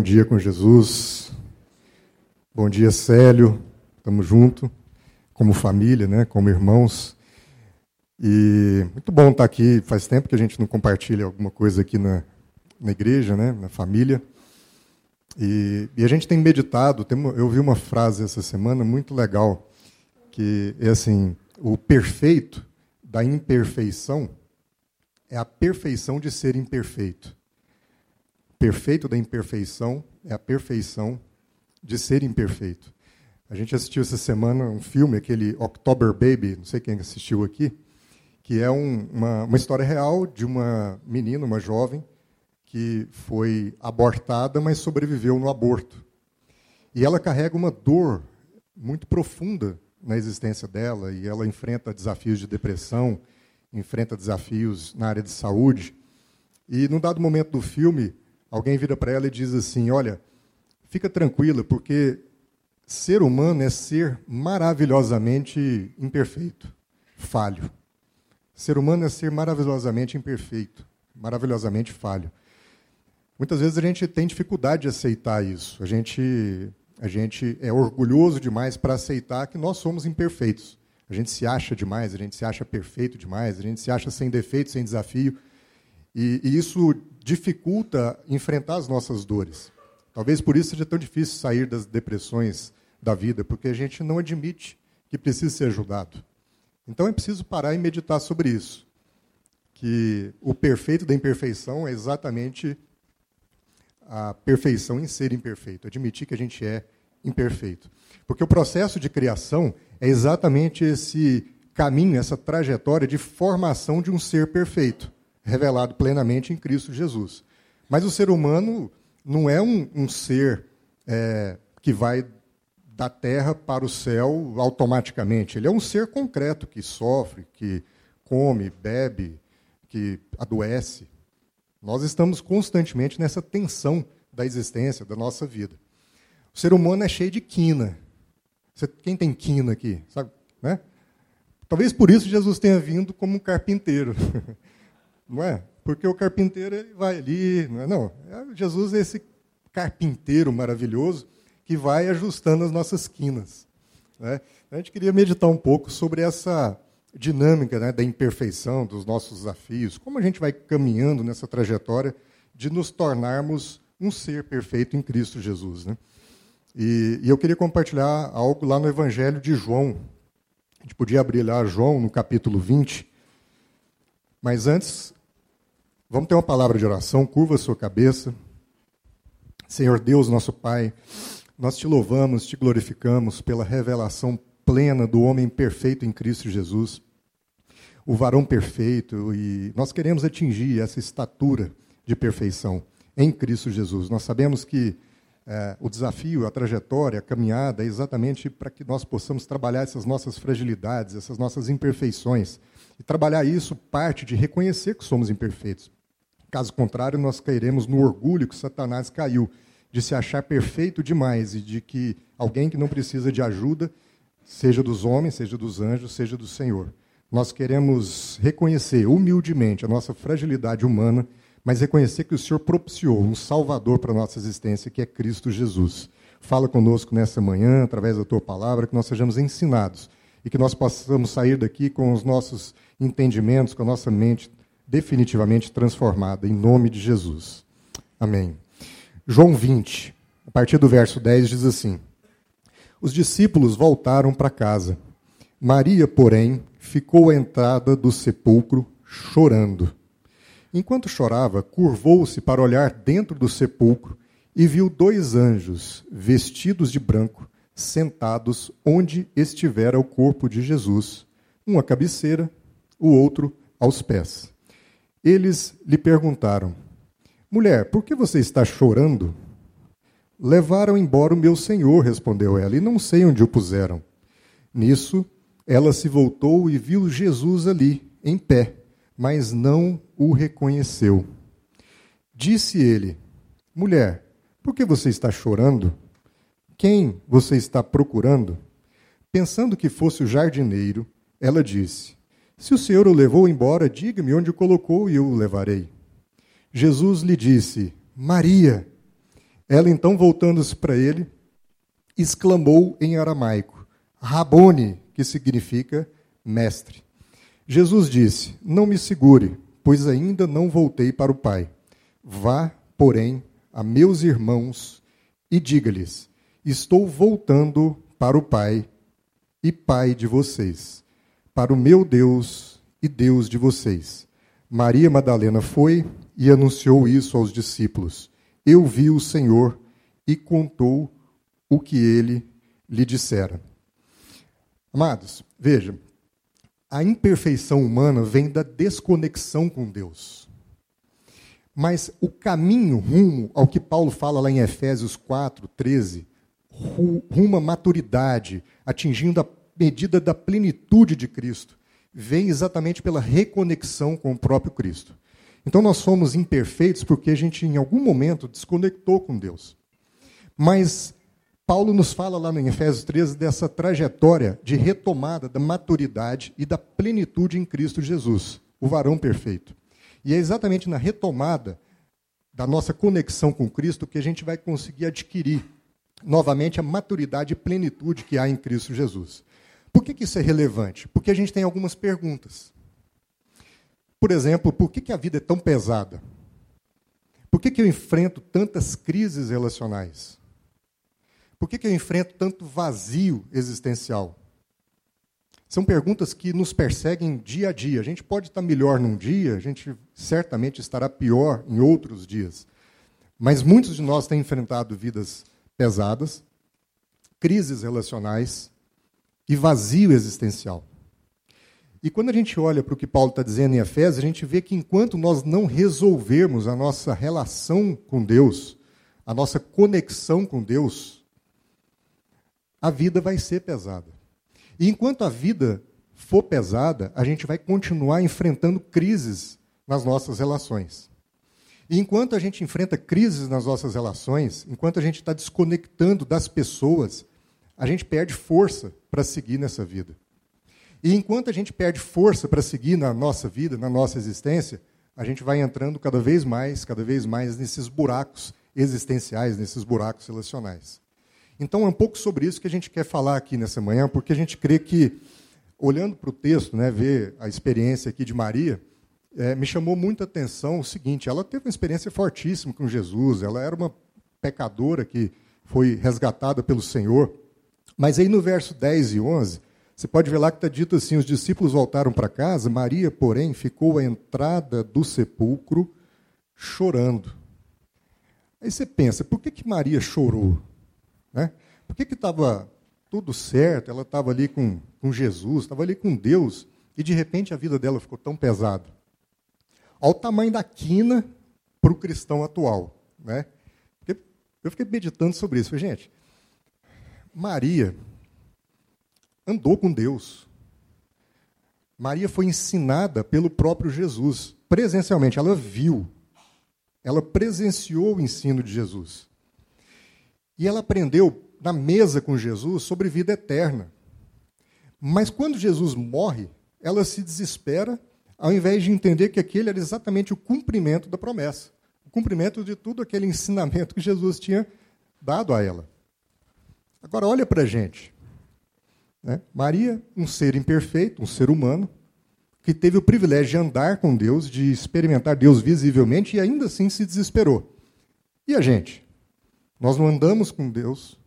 bom dia com Jesus. Bom dia, Célio. Estamos juntos, como família, né? como irmãos. E muito bom estar aqui. Faz tempo que a gente não compartilha alguma coisa aqui na, na igreja, né? na família. E, e a gente tem meditado. Tem, eu vi uma frase essa semana muito legal, que é assim: o perfeito da imperfeição é a perfeição de ser imperfeito perfeito da imperfeição é a perfeição de ser imperfeito. A gente assistiu essa semana um filme, aquele October Baby, não sei quem assistiu aqui, que é um, uma, uma história real de uma menina, uma jovem, que foi abortada, mas sobreviveu no aborto. E ela carrega uma dor muito profunda na existência dela, e ela enfrenta desafios de depressão, enfrenta desafios na área de saúde. E, num dado momento do filme, alguém vira para ela e diz assim: Olha, fica tranquila, porque ser humano é ser maravilhosamente imperfeito, falho. Ser humano é ser maravilhosamente imperfeito, maravilhosamente falho. Muitas vezes a gente tem dificuldade de aceitar isso. A gente, a gente é orgulhoso demais para aceitar que nós somos imperfeitos. A gente se acha demais, a gente se acha perfeito demais, a gente se acha sem defeito, sem desafio. E, e isso dificulta enfrentar as nossas dores. Talvez por isso seja tão difícil sair das depressões da vida, porque a gente não admite que precisa ser ajudado. Então é preciso parar e meditar sobre isso. Que o perfeito da imperfeição é exatamente a perfeição em ser imperfeito, admitir que a gente é imperfeito. Porque o processo de criação é exatamente esse caminho, essa trajetória de formação de um ser perfeito revelado plenamente em Cristo Jesus. Mas o ser humano não é um, um ser é, que vai da terra para o céu automaticamente. Ele é um ser concreto que sofre, que come, bebe, que adoece. Nós estamos constantemente nessa tensão da existência, da nossa vida. O ser humano é cheio de quina. quem tem quina aqui? Sabe, né? Talvez por isso Jesus tenha vindo como um carpinteiro. não é? Porque o carpinteiro ele vai ali, não é? Não, é, Jesus é esse carpinteiro maravilhoso que vai ajustando as nossas quinas. Né? A gente queria meditar um pouco sobre essa dinâmica né, da imperfeição, dos nossos desafios, como a gente vai caminhando nessa trajetória de nos tornarmos um ser perfeito em Cristo Jesus. Né? E, e, eu queria compartilhar algo lá no Evangelho de João. A gente podia abrir lá João, no capítulo 20. Mas antes, Vamos ter uma palavra de oração, curva sua cabeça. Senhor Deus, nosso Pai, nós te louvamos, te glorificamos pela revelação plena do homem perfeito em Cristo Jesus, o varão perfeito, e nós queremos atingir essa estatura de perfeição em Cristo Jesus. Nós sabemos que é, o desafio, a trajetória, a caminhada é exatamente para que nós possamos trabalhar essas nossas fragilidades, essas nossas imperfeições. E trabalhar isso parte de reconhecer que somos imperfeitos. Caso contrário, nós cairemos no orgulho que Satanás caiu, de se achar perfeito demais e de que alguém que não precisa de ajuda, seja dos homens, seja dos anjos, seja do Senhor. Nós queremos reconhecer humildemente a nossa fragilidade humana, mas reconhecer que o Senhor propiciou um Salvador para a nossa existência, que é Cristo Jesus. Fala conosco nessa manhã, através da tua palavra, que nós sejamos ensinados e que nós possamos sair daqui com os nossos entendimentos, com a nossa mente definitivamente transformada, em nome de Jesus. Amém. João 20, a partir do verso 10, diz assim: Os discípulos voltaram para casa. Maria, porém, ficou à entrada do sepulcro chorando. Enquanto chorava, curvou-se para olhar dentro do sepulcro e viu dois anjos, vestidos de branco, sentados onde estivera o corpo de Jesus, um à cabeceira, o outro aos pés. Eles lhe perguntaram: Mulher, por que você está chorando? Levaram embora o meu senhor, respondeu ela, e não sei onde o puseram. Nisso, ela se voltou e viu Jesus ali, em pé, mas não o reconheceu. Disse ele: Mulher, por que você está chorando? Quem você está procurando? Pensando que fosse o jardineiro, ela disse: se o Senhor o levou embora, diga-me onde o colocou e eu o levarei. Jesus lhe disse: Maria. Ela então, voltando-se para ele, exclamou em aramaico: Rabone, que significa mestre. Jesus disse: Não me segure, pois ainda não voltei para o Pai. Vá, porém, a meus irmãos e diga-lhes: Estou voltando para o Pai e Pai de vocês, para o meu Deus e Deus de vocês. Maria Madalena foi e anunciou isso aos discípulos. Eu vi o Senhor e contou o que ele lhe dissera. Amados, vejam, a imperfeição humana vem da desconexão com Deus. Mas o caminho rumo ao que Paulo fala lá em Efésios 4, 13, rumo à maturidade, atingindo a medida da plenitude de Cristo, vem exatamente pela reconexão com o próprio Cristo. Então nós somos imperfeitos porque a gente, em algum momento, desconectou com Deus. Mas Paulo nos fala lá em Efésios 13 dessa trajetória de retomada da maturidade e da plenitude em Cristo Jesus, o varão perfeito. E é exatamente na retomada da nossa conexão com Cristo que a gente vai conseguir adquirir novamente a maturidade e plenitude que há em Cristo Jesus. Por que, que isso é relevante? Porque a gente tem algumas perguntas. Por exemplo, por que, que a vida é tão pesada? Por que, que eu enfrento tantas crises relacionais? Por que, que eu enfrento tanto vazio existencial? São perguntas que nos perseguem dia a dia. A gente pode estar melhor num dia, a gente certamente estará pior em outros dias. Mas muitos de nós têm enfrentado vidas pesadas, crises relacionais e vazio existencial. E quando a gente olha para o que Paulo está dizendo em Efésios, a gente vê que enquanto nós não resolvermos a nossa relação com Deus, a nossa conexão com Deus, a vida vai ser pesada. E enquanto a vida for pesada, a gente vai continuar enfrentando crises nas nossas relações. E enquanto a gente enfrenta crises nas nossas relações, enquanto a gente está desconectando das pessoas, a gente perde força para seguir nessa vida. E enquanto a gente perde força para seguir na nossa vida, na nossa existência, a gente vai entrando cada vez mais, cada vez mais nesses buracos existenciais, nesses buracos relacionais. Então é um pouco sobre isso que a gente quer falar aqui nessa manhã, porque a gente crê que, olhando para o texto, né, ver a experiência aqui de Maria, é, me chamou muita atenção o seguinte: ela teve uma experiência fortíssima com Jesus, ela era uma pecadora que foi resgatada pelo Senhor. Mas aí no verso 10 e 11, você pode ver lá que está dito assim: os discípulos voltaram para casa, Maria, porém, ficou à entrada do sepulcro chorando. Aí você pensa, por que, que Maria chorou? Né? Por que estava tudo certo? Ela estava ali com, com Jesus, estava ali com Deus, e de repente a vida dela ficou tão pesada. Olha o tamanho da quina para o cristão atual. Né? Eu fiquei meditando sobre isso. Falei, gente, Maria andou com Deus. Maria foi ensinada pelo próprio Jesus, presencialmente. Ela viu, ela presenciou o ensino de Jesus. E ela aprendeu na mesa com Jesus sobre vida eterna. Mas quando Jesus morre, ela se desespera, ao invés de entender que aquele era exatamente o cumprimento da promessa o cumprimento de tudo aquele ensinamento que Jesus tinha dado a ela. Agora, olha para a gente. Né? Maria, um ser imperfeito, um ser humano, que teve o privilégio de andar com Deus, de experimentar Deus visivelmente e ainda assim se desesperou. E a gente? Nós não andamos com Deus,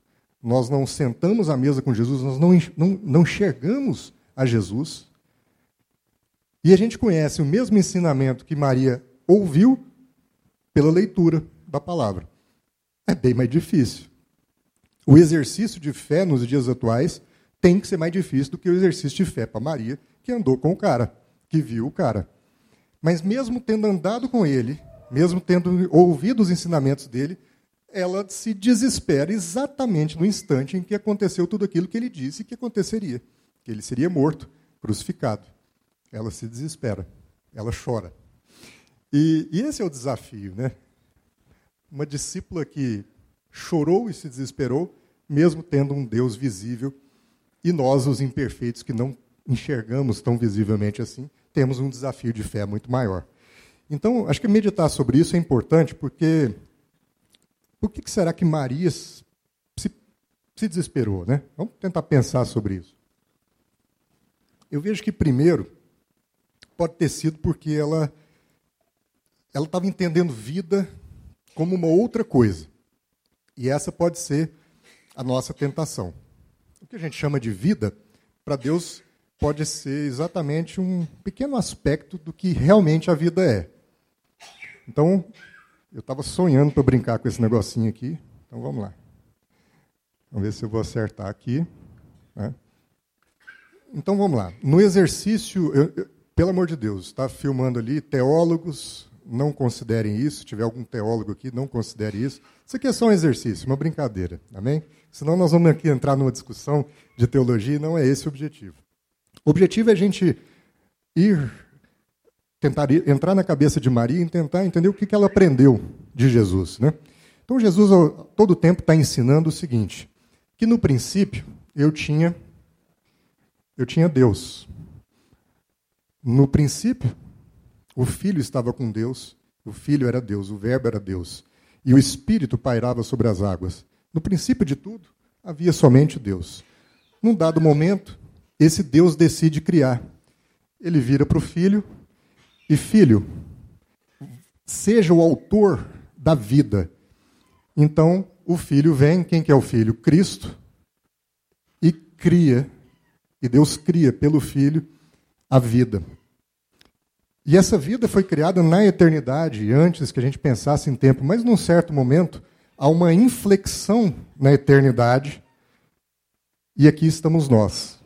nós não sentamos à mesa com Jesus, nós não, não, não enxergamos a Jesus. E a gente conhece o mesmo ensinamento que Maria ouviu pela leitura da palavra. É bem mais difícil. O exercício de fé nos dias atuais tem que ser mais difícil do que o exercício de fé para Maria, que andou com o cara, que viu o cara. Mas mesmo tendo andado com ele, mesmo tendo ouvido os ensinamentos dele, ela se desespera exatamente no instante em que aconteceu tudo aquilo que ele disse que aconteceria, que ele seria morto, crucificado. Ela se desespera, ela chora. E, e esse é o desafio, né? Uma discípula que chorou e se desesperou, mesmo tendo um Deus visível, e nós, os imperfeitos, que não enxergamos tão visivelmente assim, temos um desafio de fé muito maior. Então, acho que meditar sobre isso é importante, porque por que será que Maria se, se desesperou? Né? Vamos tentar pensar sobre isso. Eu vejo que, primeiro, pode ter sido porque ela ela estava entendendo vida como uma outra coisa. E essa pode ser a nossa tentação. O que a gente chama de vida, para Deus, pode ser exatamente um pequeno aspecto do que realmente a vida é. Então, eu estava sonhando para brincar com esse negocinho aqui. Então, vamos lá. Vamos ver se eu vou acertar aqui. Né? Então, vamos lá. No exercício, eu, eu, pelo amor de Deus, está filmando ali, teólogos, não considerem isso. Se tiver algum teólogo aqui, não considere isso. Isso aqui é só um exercício, uma brincadeira, amém? Senão nós vamos aqui entrar numa discussão de teologia e não é esse o objetivo. O objetivo é a gente ir, tentar ir, entrar na cabeça de Maria e tentar entender o que, ela aprendeu de Jesus, né? Então Jesus, todo o tempo, está ensinando o seguinte, que no princípio eu tinha, eu tinha Deus. No princípio, o Filho estava com Deus, o Filho era Deus, o Verbo era Deus, e o Espírito pairava sobre as águas. No princípio de tudo, havia somente Deus. Num dado momento, esse Deus decide criar. Ele vira para o filho e, filho, seja o autor da vida. Então, o filho vem, quem que é o filho? Cristo, e cria, e Deus cria pelo filho a vida. E essa vida foi criada na eternidade, antes que a gente pensasse em tempo, mas num certo momento há uma inflexão na eternidade, e aqui estamos nós.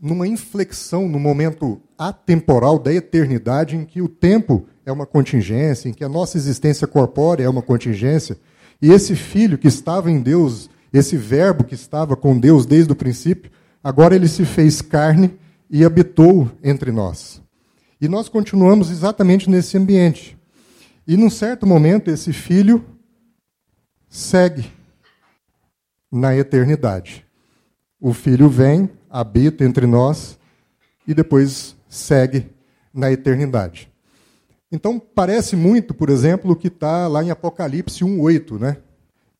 Numa inflexão, no momento atemporal da eternidade, em que o tempo é uma contingência, em que a nossa existência corpórea é uma contingência, e esse filho que estava em Deus, esse verbo que estava com Deus desde o princípio, agora ele se fez carne e habitou entre nós. E nós continuamos exatamente nesse ambiente. E num certo momento, esse filho segue na eternidade. O filho vem, habita entre nós e depois segue na eternidade. Então, parece muito, por exemplo, o que está lá em Apocalipse 1,8, né?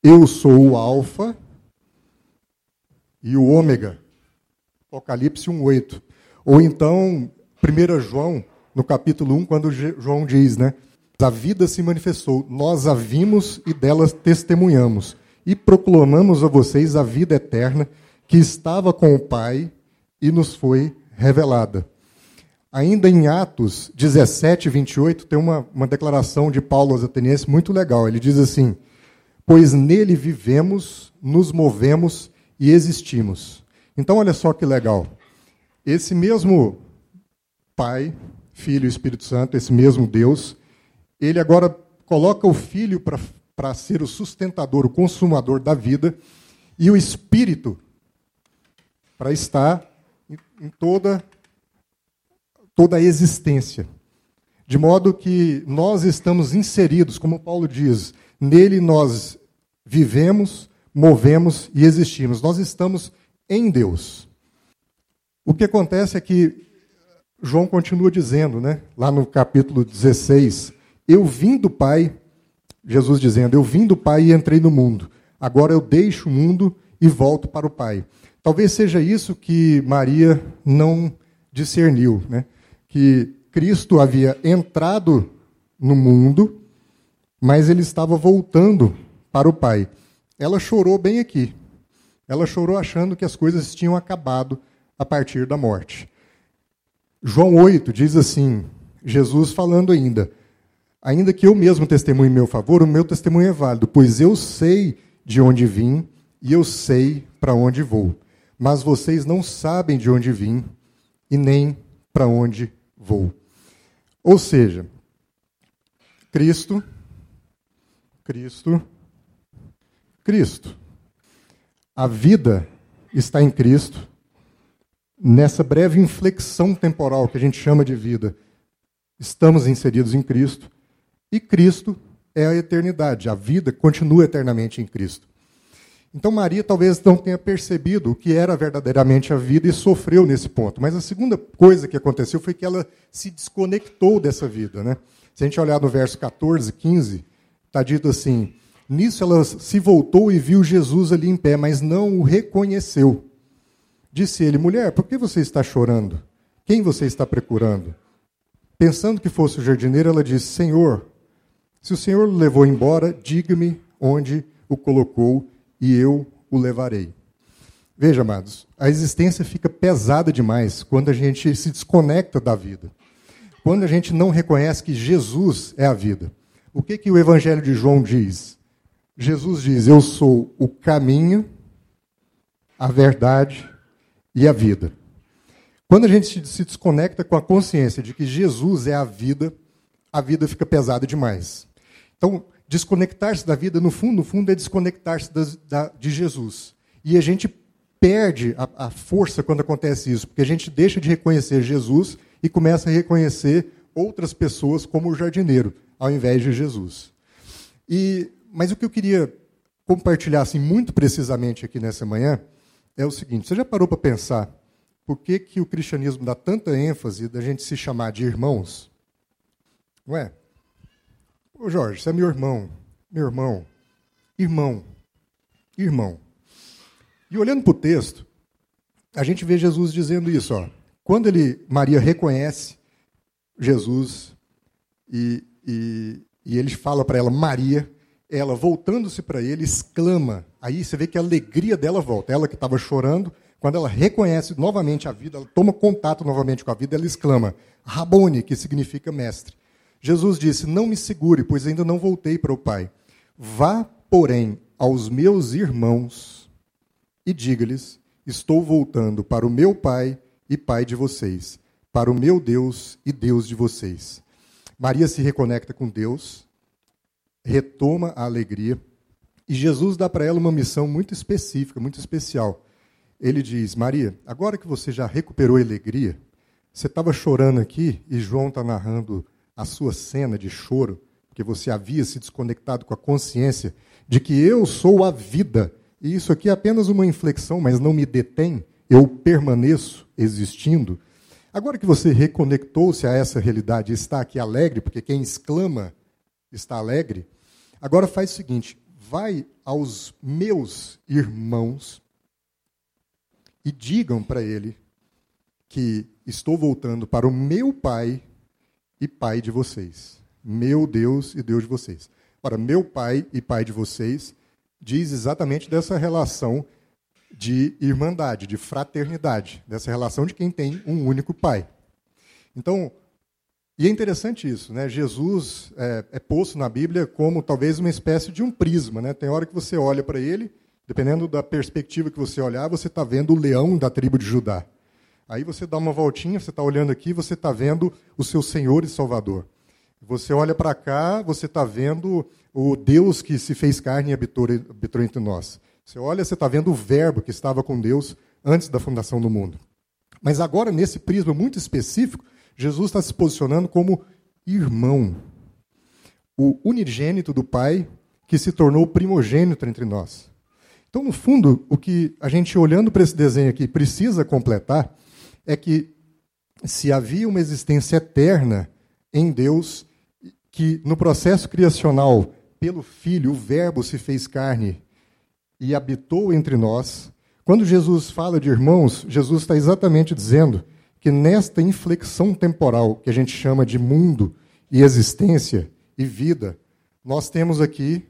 Eu sou o Alfa e o Ômega. Apocalipse 1,8. Ou então, 1 João, no capítulo 1, quando João diz, né? A vida se manifestou, nós a vimos e dela testemunhamos, e proclamamos a vocês a vida eterna que estava com o Pai e nos foi revelada. Ainda em Atos 17, 28, tem uma, uma declaração de Paulo aos Atenienses muito legal. Ele diz assim: Pois nele vivemos, nos movemos e existimos. Então, olha só que legal. Esse mesmo Pai, Filho e Espírito Santo, esse mesmo Deus, ele agora coloca o Filho para ser o sustentador, o consumador da vida, e o Espírito para estar em, toda, toda a existência. De modo que nós estamos inseridos, como Paulo diz, nele nós vivemos, movemos e existimos. Nós estamos em Deus. O que acontece é que João continua dizendo, né, lá no capítulo 16, eu vim do Pai, Jesus dizendo, eu vim do Pai e entrei no mundo. Agora eu deixo o mundo e volto para o Pai. Talvez seja isso que Maria não discerniu, né? Que Cristo havia entrado no mundo, mas ele estava voltando para o Pai. Ela chorou bem aqui. Ela chorou achando que as coisas tinham acabado a partir da morte. João 8 diz assim, Jesus falando ainda: Ainda que eu mesmo testemunhe em meu favor, o meu testemunho é válido, pois eu sei de onde vim e eu sei para onde vou. Mas vocês não sabem de onde vim e nem para onde vou. Ou seja, Cristo, Cristo, Cristo. A vida está em Cristo, nessa breve inflexão temporal que a gente chama de vida, estamos inseridos em Cristo, e Cristo é a eternidade, a vida continua eternamente em Cristo. Então Maria talvez não tenha percebido o que era verdadeiramente a vida e sofreu nesse ponto. Mas a segunda coisa que aconteceu foi que ela se desconectou dessa vida. Né? Se a gente olhar no verso 14, 15, está dito assim: Nisso ela se voltou e viu Jesus ali em pé, mas não o reconheceu. Disse ele: Mulher, por que você está chorando? Quem você está procurando? Pensando que fosse o jardineiro, ela disse: Senhor, se o Senhor o levou embora, diga-me onde o colocou e eu o levarei. Veja, amados, a existência fica pesada demais quando a gente se desconecta da vida. Quando a gente não reconhece que Jesus é a vida. O que, que o Evangelho de João diz? Jesus diz: Eu sou o caminho, a verdade e a vida. Quando a gente se desconecta com a consciência de que Jesus é a vida, a vida fica pesada demais. Então, desconectar-se da vida, no fundo, no fundo, é desconectar-se de Jesus. E a gente perde a, a força quando acontece isso, porque a gente deixa de reconhecer Jesus e começa a reconhecer outras pessoas como o jardineiro, ao invés de Jesus. E, mas o que eu queria compartilhar assim, muito precisamente aqui nessa manhã é o seguinte: você já parou para pensar por que, que o cristianismo dá tanta ênfase da gente se chamar de irmãos? Não é? Ô Jorge, você é meu irmão, meu irmão, irmão, irmão. E olhando para o texto, a gente vê Jesus dizendo isso. Ó. Quando ele, Maria reconhece Jesus e, e, e ele fala para ela, Maria, ela voltando-se para ele, exclama. Aí você vê que a alegria dela volta. Ela que estava chorando, quando ela reconhece novamente a vida, ela toma contato novamente com a vida, ela exclama, Rabone, que significa mestre. Jesus disse: Não me segure, pois ainda não voltei para o Pai. Vá, porém, aos meus irmãos e diga-lhes: Estou voltando para o meu Pai e Pai de vocês, para o meu Deus e Deus de vocês. Maria se reconecta com Deus, retoma a alegria, e Jesus dá para ela uma missão muito específica, muito especial. Ele diz: Maria, agora que você já recuperou a alegria, você estava chorando aqui e João está narrando a sua cena de choro, porque você havia se desconectado com a consciência de que eu sou a vida. E isso aqui é apenas uma inflexão, mas não me detém, eu permaneço existindo. Agora que você reconectou-se a essa realidade e está aqui alegre, porque quem exclama está alegre, agora faz o seguinte: vai aos meus irmãos e digam para ele que estou voltando para o meu pai e pai de vocês. Meu Deus e Deus de vocês. Ora, meu pai e pai de vocês diz exatamente dessa relação de irmandade, de fraternidade, dessa relação de quem tem um único pai. Então, e é interessante isso, né? Jesus é, é posto na Bíblia como talvez uma espécie de um prisma, né? Tem hora que você olha para ele, dependendo da perspectiva que você olhar, você está vendo o leão da tribo de Judá. Aí você dá uma voltinha, você está olhando aqui, você está vendo o seu Senhor e Salvador. Você olha para cá, você está vendo o Deus que se fez carne e habitou, habitou entre nós. Você olha, você está vendo o Verbo que estava com Deus antes da fundação do mundo. Mas agora, nesse prisma muito específico, Jesus está se posicionando como irmão, o unigênito do Pai que se tornou primogênito entre nós. Então, no fundo, o que a gente, olhando para esse desenho aqui, precisa completar é que se havia uma existência eterna em Deus, que no processo criacional, pelo Filho, o Verbo se fez carne e habitou entre nós. Quando Jesus fala de irmãos, Jesus está exatamente dizendo que nesta inflexão temporal que a gente chama de mundo e existência e vida, nós temos aqui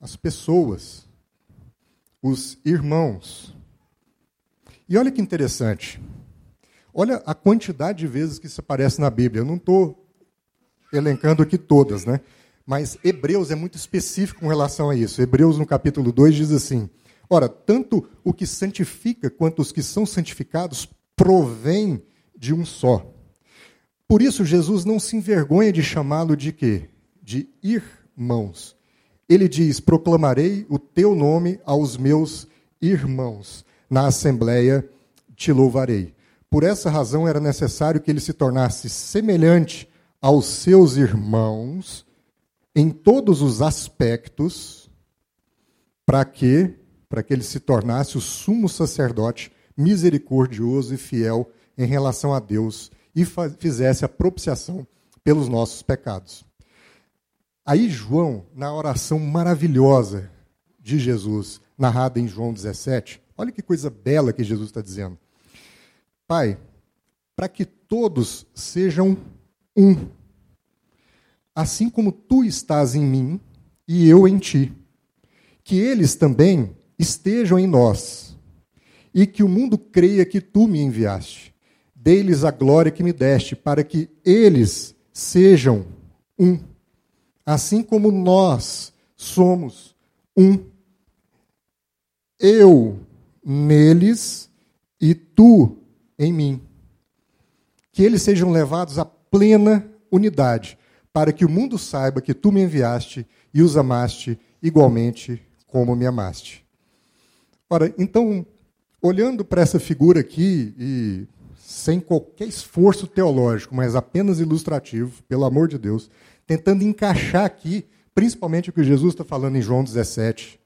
as pessoas, os irmãos. E olha que interessante. Olha a quantidade de vezes que isso aparece na Bíblia. Eu não estou elencando aqui todas, né? Mas Hebreus é muito específico com relação a isso. Hebreus, no capítulo 2, diz assim: Ora, tanto o que santifica quanto os que são santificados provém de um só. Por isso, Jesus não se envergonha de chamá-lo de quê? De irmãos. Ele diz: Proclamarei o teu nome aos meus irmãos. Na assembleia te louvarei. Por essa razão era necessário que ele se tornasse semelhante aos seus irmãos em todos os aspectos, para que para que ele se tornasse o sumo sacerdote misericordioso e fiel em relação a Deus e fizesse a propiciação pelos nossos pecados. Aí João, na oração maravilhosa de Jesus, narrada em João 17, olha que coisa bela que Jesus está dizendo. Pai, para que todos sejam um, assim como tu estás em mim e eu em ti, que eles também estejam em nós, e que o mundo creia que tu me enviaste. Dê-lhes a glória que me deste, para que eles sejam um assim como nós somos um. Eu neles e tu em mim. Que eles sejam levados à plena unidade, para que o mundo saiba que tu me enviaste e os amaste igualmente como me amaste. Ora, então, olhando para essa figura aqui e sem qualquer esforço teológico, mas apenas ilustrativo, pelo amor de Deus, tentando encaixar aqui, principalmente o que Jesus está falando em João 17,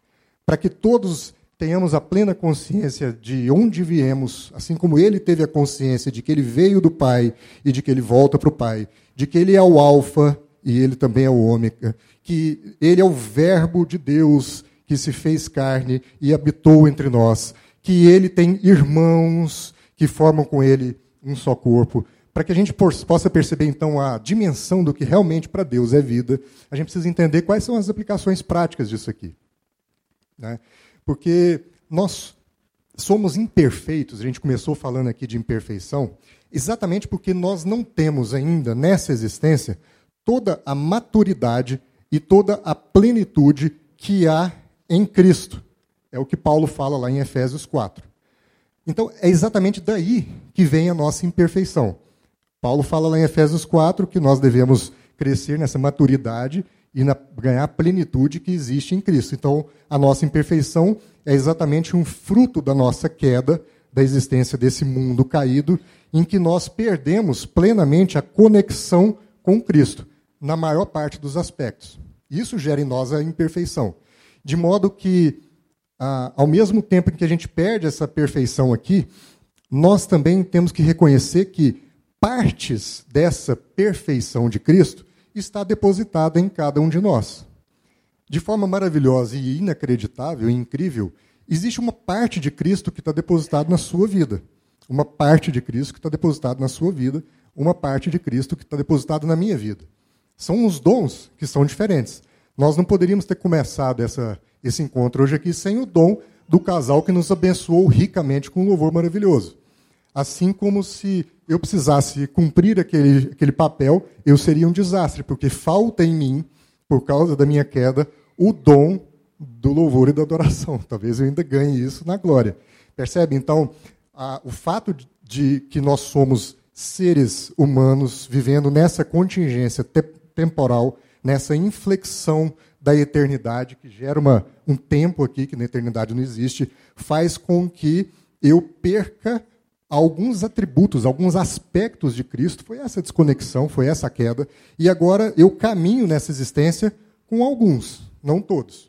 para que todos tenhamos a plena consciência de onde viemos, assim como ele teve a consciência de que ele veio do Pai e de que ele volta para o Pai, de que ele é o Alfa e ele também é o Ômega, que ele é o Verbo de Deus que se fez carne e habitou entre nós, que ele tem irmãos que formam com ele um só corpo, para que a gente possa perceber, então, a dimensão do que realmente para Deus é vida, a gente precisa entender quais são as aplicações práticas disso aqui. Né? Porque nós somos imperfeitos, a gente começou falando aqui de imperfeição, exatamente porque nós não temos ainda nessa existência toda a maturidade e toda a plenitude que há em Cristo. É o que Paulo fala lá em Efésios 4. Então, é exatamente daí que vem a nossa imperfeição. Paulo fala lá em Efésios 4 que nós devemos crescer nessa maturidade e na, ganhar a plenitude que existe em Cristo. Então, a nossa imperfeição é exatamente um fruto da nossa queda, da existência desse mundo caído, em que nós perdemos plenamente a conexão com Cristo, na maior parte dos aspectos. Isso gera em nós a imperfeição. De modo que, ah, ao mesmo tempo em que a gente perde essa perfeição aqui, nós também temos que reconhecer que partes dessa perfeição de Cristo está depositada em cada um de nós. De forma maravilhosa e inacreditável e incrível, existe uma parte de Cristo que está depositada na sua vida. Uma parte de Cristo que está depositada na sua vida, uma parte de Cristo que está depositada na minha vida. São os dons que são diferentes. Nós não poderíamos ter começado essa, esse encontro hoje aqui sem o dom do casal que nos abençoou ricamente com um louvor maravilhoso. Assim como se eu precisasse cumprir aquele, aquele papel, eu seria um desastre, porque falta em mim, por causa da minha queda, o dom do louvor e da adoração. Talvez eu ainda ganhe isso na glória. Percebe? Então, a, o fato de, de, que nós somos seres humanos vivendo nessa contingência te, temporal, nessa inflexão da eternidade, que gera uma, um tempo aqui que na eternidade não existe, faz com que eu perca alguns atributos, alguns aspectos de Cristo, foi essa desconexão, foi essa queda, e agora eu caminho nessa existência com alguns, não todos.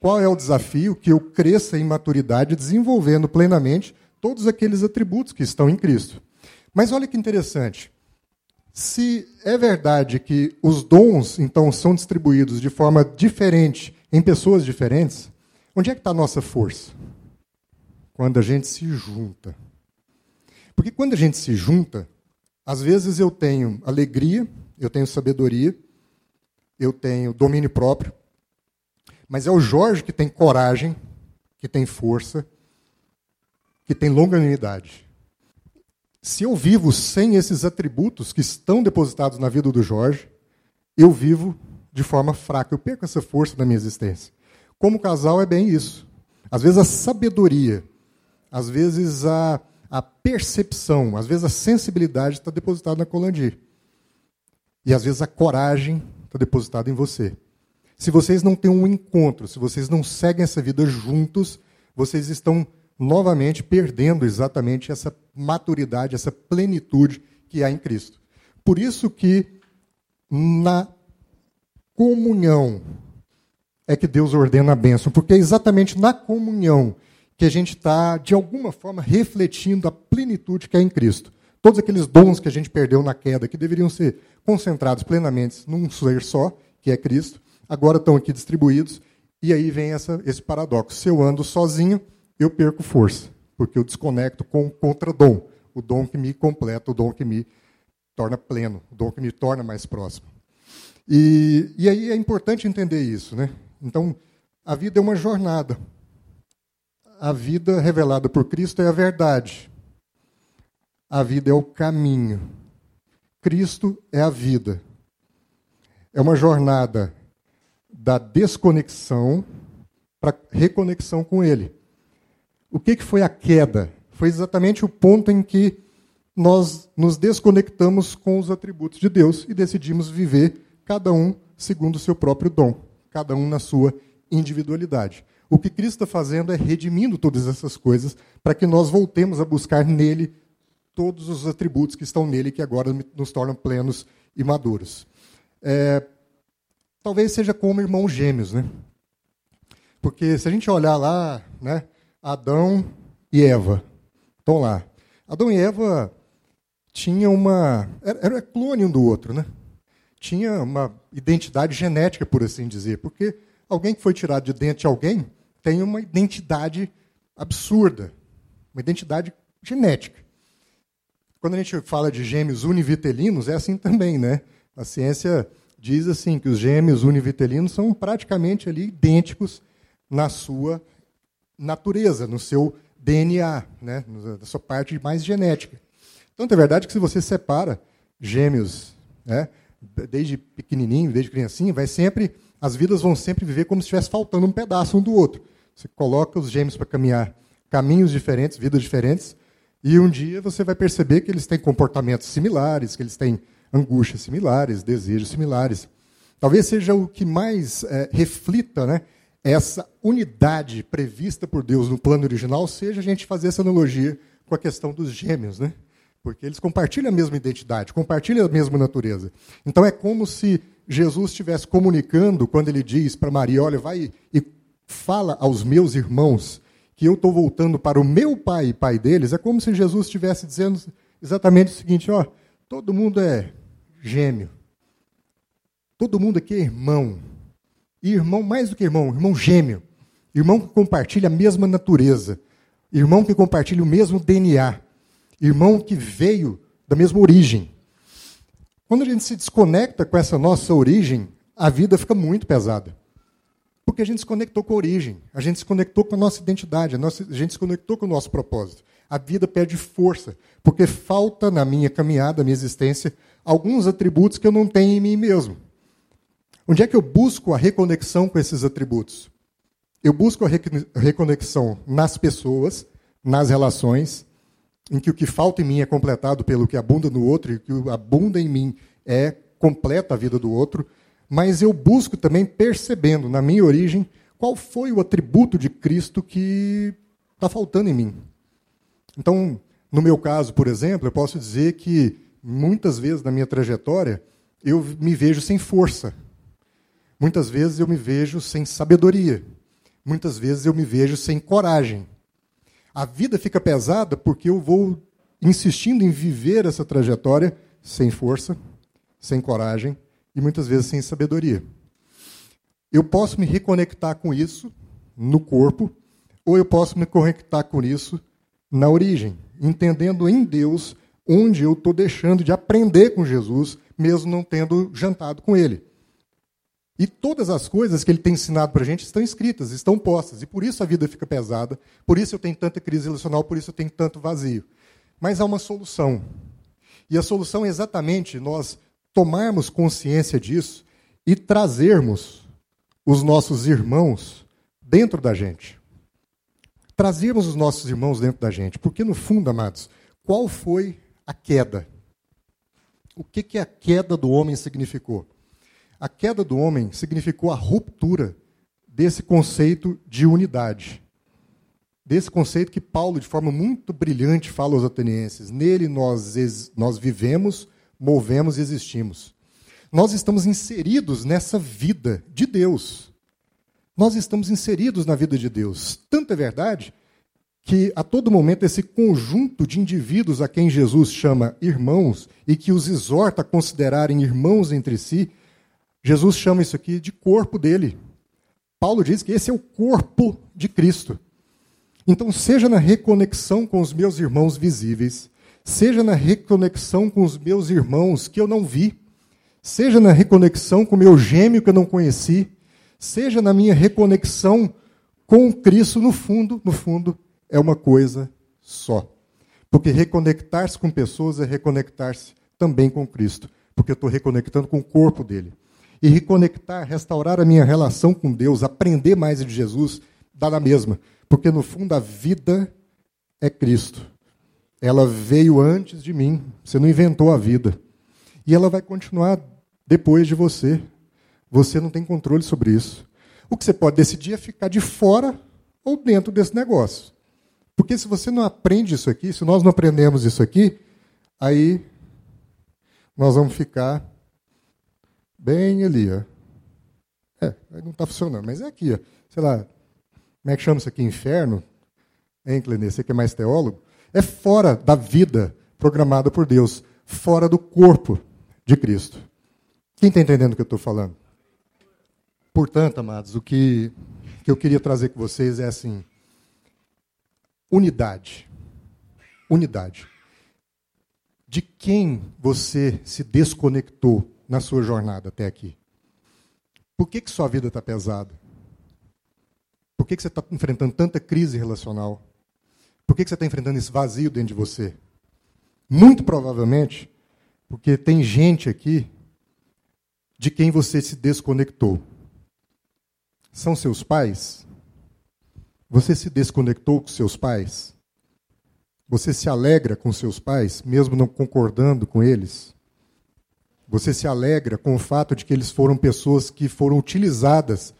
Qual é o desafio? Que eu cresça em maturidade, desenvolvendo plenamente todos aqueles atributos que estão em Cristo. Mas olha que interessante. Se é verdade que os dons, então, são distribuídos de forma diferente em pessoas diferentes, onde é que está a nossa força? Quando a gente se junta. Porque quando a gente se junta, às vezes eu tenho alegria, eu tenho sabedoria, eu tenho domínio próprio, mas é o Jorge que tem coragem, que tem força, que tem longanimidade. Se eu vivo sem esses atributos que estão depositados na vida do Jorge, eu vivo de forma fraca, eu perco essa força da minha existência. Como casal é bem isso. Às vezes a sabedoria, às vezes a a percepção, às vezes a sensibilidade está depositada na Colandir. E às vezes a coragem está depositada em você. Se vocês não têm um encontro, se vocês não seguem essa vida juntos, vocês estão novamente perdendo exatamente essa maturidade, essa plenitude que há em Cristo. Por isso que na comunhão é que Deus ordena a bênção, porque é exatamente na comunhão que a gente está, de alguma forma, refletindo a plenitude que é em Cristo. Todos aqueles dons que a gente perdeu na queda, que deveriam ser concentrados plenamente num ser só, que que é Cristo, agora estão aqui distribuídos, e aí vem essa, esse paradoxo. Se eu ando sozinho, eu perco força, porque eu desconecto com o contradom, o dom que me completa, o dom que me torna pleno, o dom que me torna mais próximo. E, e aí é importante entender isso. Né? Então, a vida é uma jornada. A vida revelada por Cristo é a verdade. A vida é o caminho. Cristo é a vida. É uma jornada da desconexão para reconexão com Ele. O que, que foi a queda? Foi exatamente o ponto em que nós nos desconectamos com os atributos de Deus e decidimos viver cada um segundo o seu próprio dom, cada um na sua individualidade. O que Cristo está fazendo é redimindo todas essas coisas para que nós voltemos a buscar nele todos os atributos que estão nele que agora nos tornam plenos e maduros. É, talvez seja como irmãos gêmeos, né? Porque se a gente olhar lá, né, Adão e Eva, estão lá. Adão e Eva tinham uma. Era, era clone um do outro, né? Tinha uma identidade genética, por assim dizer. Porque alguém que foi tirado de dentro de alguém tem uma identidade absurda, uma identidade genética. Quando a gente fala de gêmeos univitelinos, é assim também, né? A ciência diz assim que os gêmeos univitelinos são praticamente ali idênticos na sua natureza, no seu DNA, né? na sua parte mais genética. Tanto é verdade que se você separa gêmeos, né? desde pequenininho, desde criancinha, vai sempre as vidas vão sempre viver como se estivesse faltando um pedaço um do outro. Você coloca os gêmeos para caminhar caminhos diferentes, vidas diferentes, e um dia você vai perceber que eles têm comportamentos similares, que eles têm angústias similares, desejos similares. Talvez seja o que mais é, reflita né, essa unidade prevista por Deus no plano original, seja a gente fazer essa analogia com a questão dos gêmeos, né? Porque eles compartilham a mesma identidade, compartilham a mesma natureza. Então é como se Jesus estivesse comunicando quando ele diz para Maria: Olha, vai e fala aos meus irmãos que eu estou voltando para o meu pai e pai deles, é como se Jesus estivesse dizendo exatamente o seguinte: ó, todo mundo é gêmeo, todo mundo aqui é irmão, irmão mais do que irmão, irmão gêmeo, irmão que compartilha a mesma natureza, irmão que compartilha o mesmo DNA, irmão que veio da mesma origem. Quando a gente se desconecta com essa nossa origem, a vida fica muito pesada. Porque a gente se conectou com a origem, a gente se conectou com a nossa identidade, a, nossa, a gente se conectou com o nosso propósito. A vida perde força, porque falta na minha caminhada, na minha existência, alguns atributos que eu não tenho em mim mesmo. Onde é que eu busco a reconexão com esses atributos? Eu busco a reconexão nas pessoas, nas relações, em que o que falta em mim é completado pelo que abunda no outro, e o que abunda em mim é completa a vida do outro mas eu busco também percebendo na minha origem qual foi o atributo de Cristo que está faltando em mim. Então, no meu caso, por exemplo, eu posso dizer que muitas vezes na minha trajetória eu me vejo sem força. Muitas vezes eu me vejo sem sabedoria. Muitas vezes eu me vejo sem coragem. A vida fica pesada porque eu vou insistindo em viver essa trajetória sem força, sem coragem e muitas vezes sem sabedoria. Eu posso me reconectar com isso no corpo, ou eu posso me conectar com isso na origem, entendendo em Deus onde eu estou deixando de aprender com Jesus, mesmo não tendo jantado com Ele. E todas as coisas que Ele tem ensinado para a gente estão escritas, estão postas, e por isso a vida fica pesada, por isso eu tenho tanta crise relacional, por isso eu tenho tanto vazio. Mas há uma solução. E a solução é exatamente nós tomarmos consciência disso e trazermos os nossos irmãos dentro da gente. Trazermos os nossos irmãos dentro da gente. Porque, no fundo, amados, qual foi a queda? O que, que a queda do homem significou? A queda do homem significou a ruptura desse conceito de unidade. Desse conceito que Paulo, de forma muito brilhante, fala aos atenienses. Nele nós, nós vivemos, movemos e existimos. Nós estamos inseridos nessa vida de Deus. Nós estamos inseridos na vida de Deus. Tanto é verdade que a todo momento esse conjunto de indivíduos a quem Jesus chama irmãos e que os exorta a considerarem irmãos entre si, Jesus chama isso aqui de corpo dele. Paulo diz que esse é o corpo de Cristo. Então, seja na reconexão com os meus irmãos visíveis, seja na reconexão com os meus irmãos que eu não vi, seja na reconexão com o meu gêmeo que eu não conheci, seja na minha reconexão com Cristo, no fundo, no fundo, é uma coisa só. Porque reconectar-se com pessoas é reconectar-se também com Cristo, porque eu estou reconectando com o corpo dele. E reconectar, restaurar a minha relação com Deus, aprender mais de Jesus, dá na mesma, porque no fundo a vida é Cristo. Ela veio antes de mim, você não inventou a vida. E ela vai continuar depois de você. Você não tem controle sobre isso. O que você pode decidir é ficar de fora ou dentro desse negócio. Porque se você não aprende isso aqui, se nós não aprendemos isso aqui, aí nós vamos ficar bem ali, ó. É, não está funcionando, mas é aqui, ó. Sei lá, como é que chama isso aqui? Inferno? Hein, Clenê? Você que é mais teólogo? É fora da vida programada por Deus, fora do corpo de Cristo. Quem está entendendo o que eu estou falando? Portanto, amados, o que, que eu queria trazer com vocês é assim: unidade. Unidade. De quem você se desconectou na sua jornada até aqui? Por que, que sua vida está pesada? Por que, que você está enfrentando tanta crise relacional? Por que, que você está enfrentando esse vazio dentro de você? Muito provavelmente porque tem gente aqui de quem você se desconectou. São seus pais? Você se desconectou com seus pais? Você se alegra com seus pais, mesmo não concordando com eles? Você se alegra com o fato de que eles foram pessoas que foram utilizadas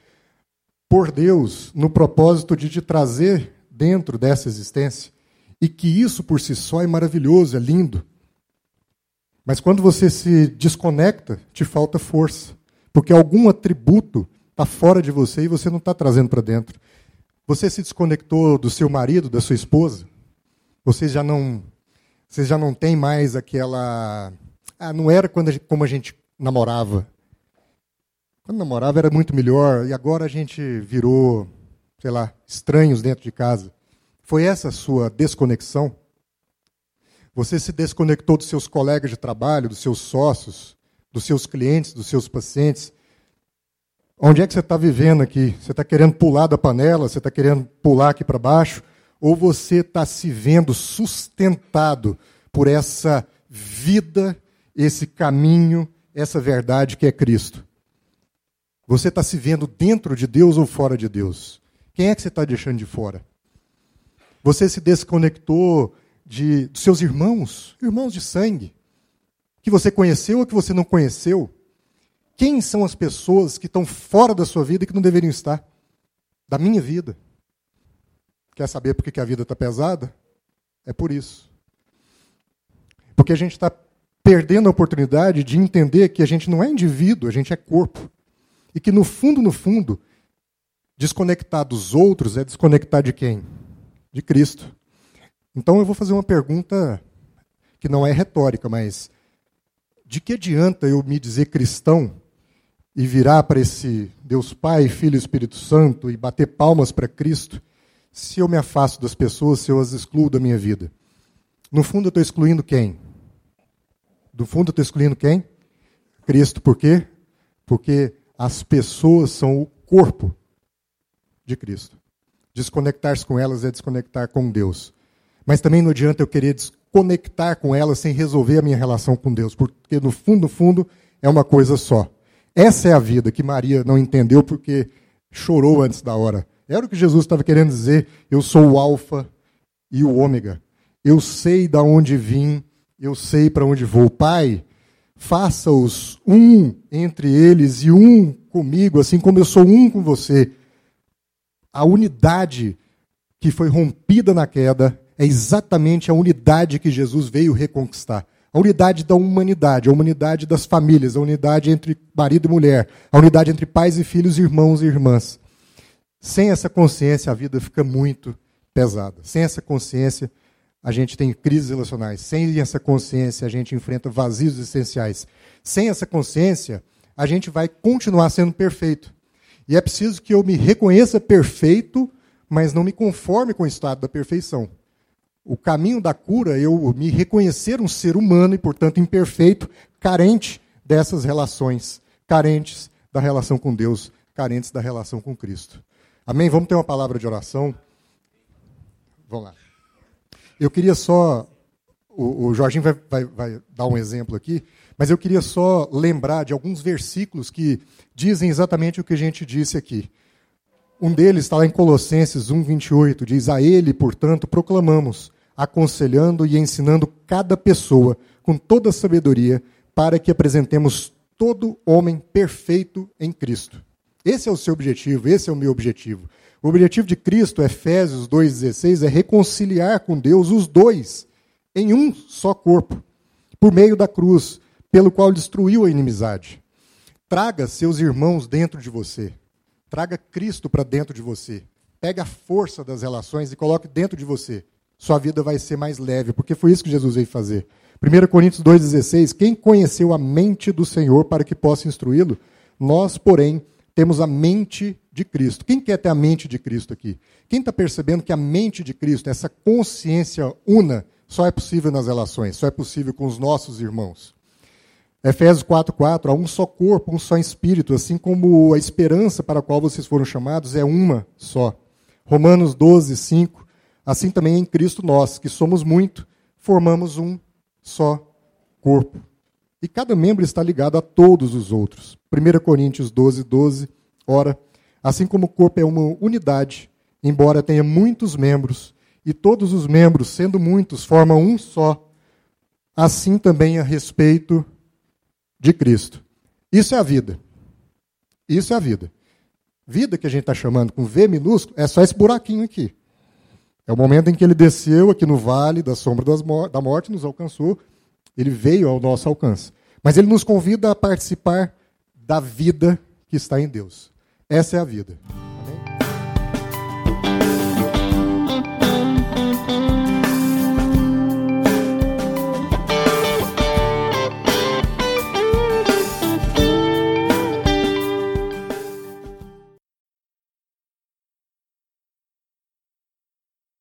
por Deus no propósito de te trazer dentro dessa existência? E que isso por si só é maravilhoso, é lindo. Mas quando você se desconecta, te falta força. Porque algum atributo está fora de você e você não está trazendo para dentro. Você se desconectou do seu marido, da sua esposa? Você já não, você já não tem mais aquela. Ah, não era quando a gente, como a gente namorava. Quando namorava era muito melhor e agora a gente virou, sei lá, estranhos dentro de casa. Foi essa a sua desconexão? Você se desconectou dos seus colegas de trabalho, dos seus sócios, dos seus clientes, dos seus pacientes. Onde é que você está vivendo aqui? Você está querendo pular da panela? Você está querendo pular aqui para baixo? Ou você está se vendo sustentado por essa vida, esse caminho, essa verdade que é Cristo? Você está se vendo dentro de Deus ou fora de Deus? Quem é que você está deixando de fora? Você se desconectou de, dos seus irmãos, irmãos de sangue, que você conheceu ou que você não conheceu? Quem são as pessoas que estão fora da sua vida e que não deveriam estar? Da minha vida. Quer saber por que a vida está pesada? É por isso. Porque a gente está perdendo a oportunidade de entender que a gente não é indivíduo, a gente é corpo. E que no fundo, no fundo, desconectar dos outros é desconectar de quem? De Cristo. Então eu vou fazer uma pergunta que não é retórica, mas de que adianta eu me dizer cristão e virar para esse Deus Pai, Filho e Espírito Santo e bater palmas para Cristo se eu me afasto das pessoas, se eu as excluo da minha vida? No fundo eu estou excluindo quem? Do fundo eu estou excluindo quem? Cristo. Por quê? Porque as pessoas são o corpo de Cristo. Desconectar-se com elas é desconectar com Deus. Mas também não adianta eu querer desconectar com ela sem resolver a minha relação com Deus, porque no fundo, no fundo, é uma coisa só. Essa é a vida que Maria não entendeu porque chorou antes da hora. Era o que Jesus estava querendo dizer. Eu sou o Alfa e o Ômega. Eu sei da onde vim, eu sei para onde vou. Pai, faça-os um entre eles e um comigo, assim como eu sou um com você. A unidade que foi rompida na queda é exatamente a unidade que Jesus veio reconquistar. A unidade da humanidade, a unidade das famílias, a unidade entre marido e mulher, a unidade entre pais e filhos, irmãos e irmãs. Sem essa consciência, a vida fica muito pesada. Sem essa consciência, a gente tem crises relacionais. Sem essa consciência, a gente enfrenta vazios essenciais. Sem essa consciência, a gente vai continuar sendo perfeito. E é preciso que eu me reconheça perfeito, mas não me conforme com o estado da perfeição. O caminho da cura é eu me reconhecer um ser humano e, portanto, imperfeito, carente dessas relações, carentes da relação com Deus, carentes da relação com Cristo. Amém? Vamos ter uma palavra de oração. Vamos lá. Eu queria só. O, o Jorginho vai, vai, vai dar um exemplo aqui, mas eu queria só lembrar de alguns versículos que dizem exatamente o que a gente disse aqui. Um deles está lá em Colossenses 1, 28, diz: A ele, portanto, proclamamos, aconselhando e ensinando cada pessoa com toda sabedoria, para que apresentemos todo homem perfeito em Cristo. Esse é o seu objetivo, esse é o meu objetivo. O objetivo de Cristo, Efésios 2,16, é reconciliar com Deus os dois em um só corpo, por meio da cruz, pelo qual destruiu a inimizade. Traga seus irmãos dentro de você. Traga Cristo para dentro de você. Pega a força das relações e coloque dentro de você. Sua vida vai ser mais leve, porque foi isso que Jesus veio fazer. 1 Coríntios 2,16: Quem conheceu a mente do Senhor para que possa instruí-lo? Nós, porém, temos a mente de Cristo. Quem quer ter a mente de Cristo aqui? Quem está percebendo que a mente de Cristo, essa consciência una, só é possível nas relações, só é possível com os nossos irmãos? Efésios 4,4, há um só corpo, um só espírito, assim como a esperança para a qual vocês foram chamados é uma só. Romanos 12, 5, assim também em Cristo nós, que somos muito, formamos um só corpo. E cada membro está ligado a todos os outros. 1 Coríntios 12, 12. Ora, assim como o corpo é uma unidade, embora tenha muitos membros, e todos os membros, sendo muitos, formam um só, assim também a respeito de Cristo. Isso é a vida. Isso é a vida. Vida que a gente está chamando com V minúsculo é só esse buraquinho aqui. É o momento em que ele desceu aqui no vale da sombra da morte, nos alcançou ele veio ao nosso alcance. Mas ele nos convida a participar da vida que está em Deus. Essa é a vida.